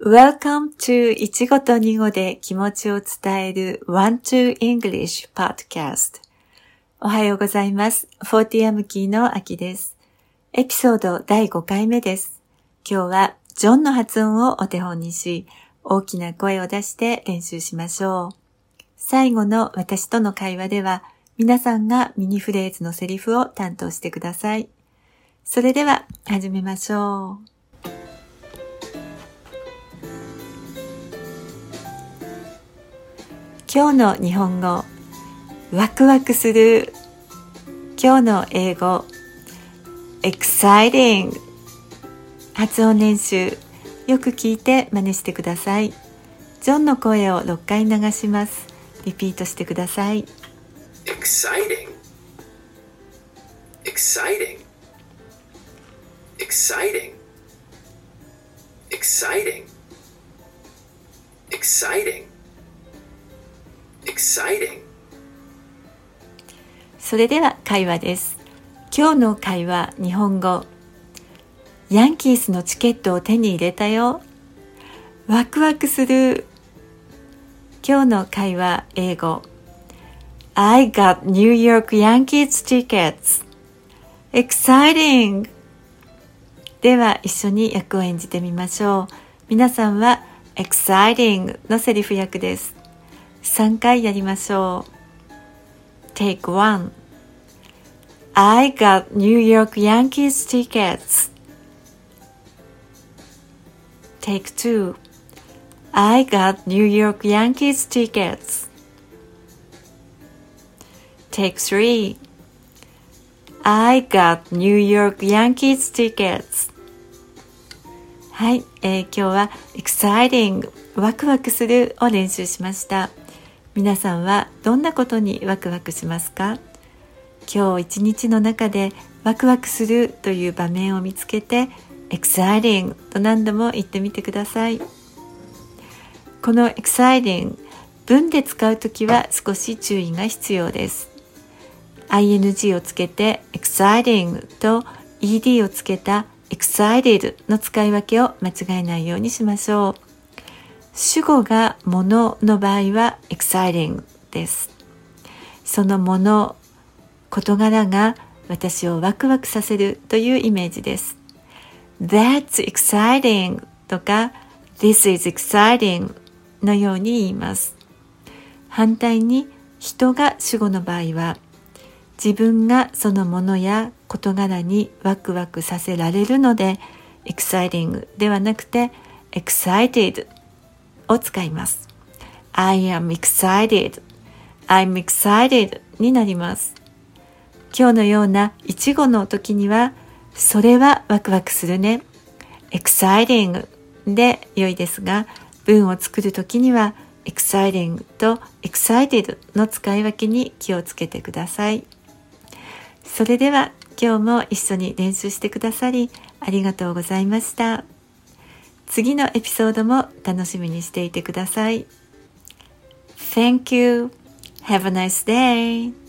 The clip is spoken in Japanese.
Welcome to いちごとにごで気持ちを伝える One to English Podcast おはようございます。フォーティアムキーの秋です。エピソード第5回目です。今日はジョンの発音をお手本にし、大きな声を出して練習しましょう。最後の私との会話では、皆さんがミニフレーズのセリフを担当してください。それでは始めましょう。今日の日本語ワクワクする。今日の英語 exciting 発音練習よく聞いて真似してください。ジョンの声を6回流します。リピートしてください。Exciting. Exciting. Exciting. Exciting. Exciting. Exciting. それでは会話です。今日の会話日本語。ヤンキースのチケットを手に入れたよ。ワクワクする。今日の会話英語。I got New York Yankees tickets. Exciting! では一緒に役を演じてみましょう。皆さんは exciting! のセリフ役です。3回やりましょう。Take one. I got New York Yankees tickets. Take two. I got New York Yankees tickets. Take three. I got New York Yankees tickets. はい、えー、今日は exciting ワクワクするを練習しました。皆さんはどんなことにワクワクしますか？今日一日の中でワクワクするという場面を見つけて exciting と何度も言ってみてください。この exciting 文で使うときは少し注意が必要です。Ing をつけて exciting と ed をつけた excited の使い分けを間違えないようにしましょう。主語がものの場合は exciting です。そのもの、事柄が私をワクワクさせるというイメージです。That's exciting とか This is exciting のように言います。反対に人が主語の場合は自分がそのものや事柄にワクワクさせられるので exciting ではなくて excited を使います。I am excited. I'm excited になります。今日のような一語の時には、それはワクワクするね。exciting で良いですが、文を作る時には exciting と excited の使い分けに気をつけてください。それでは今日も一緒に練習してくださりありがとうございました。次のエピソードも楽しみにしていてください。Thank you. Have a nice day.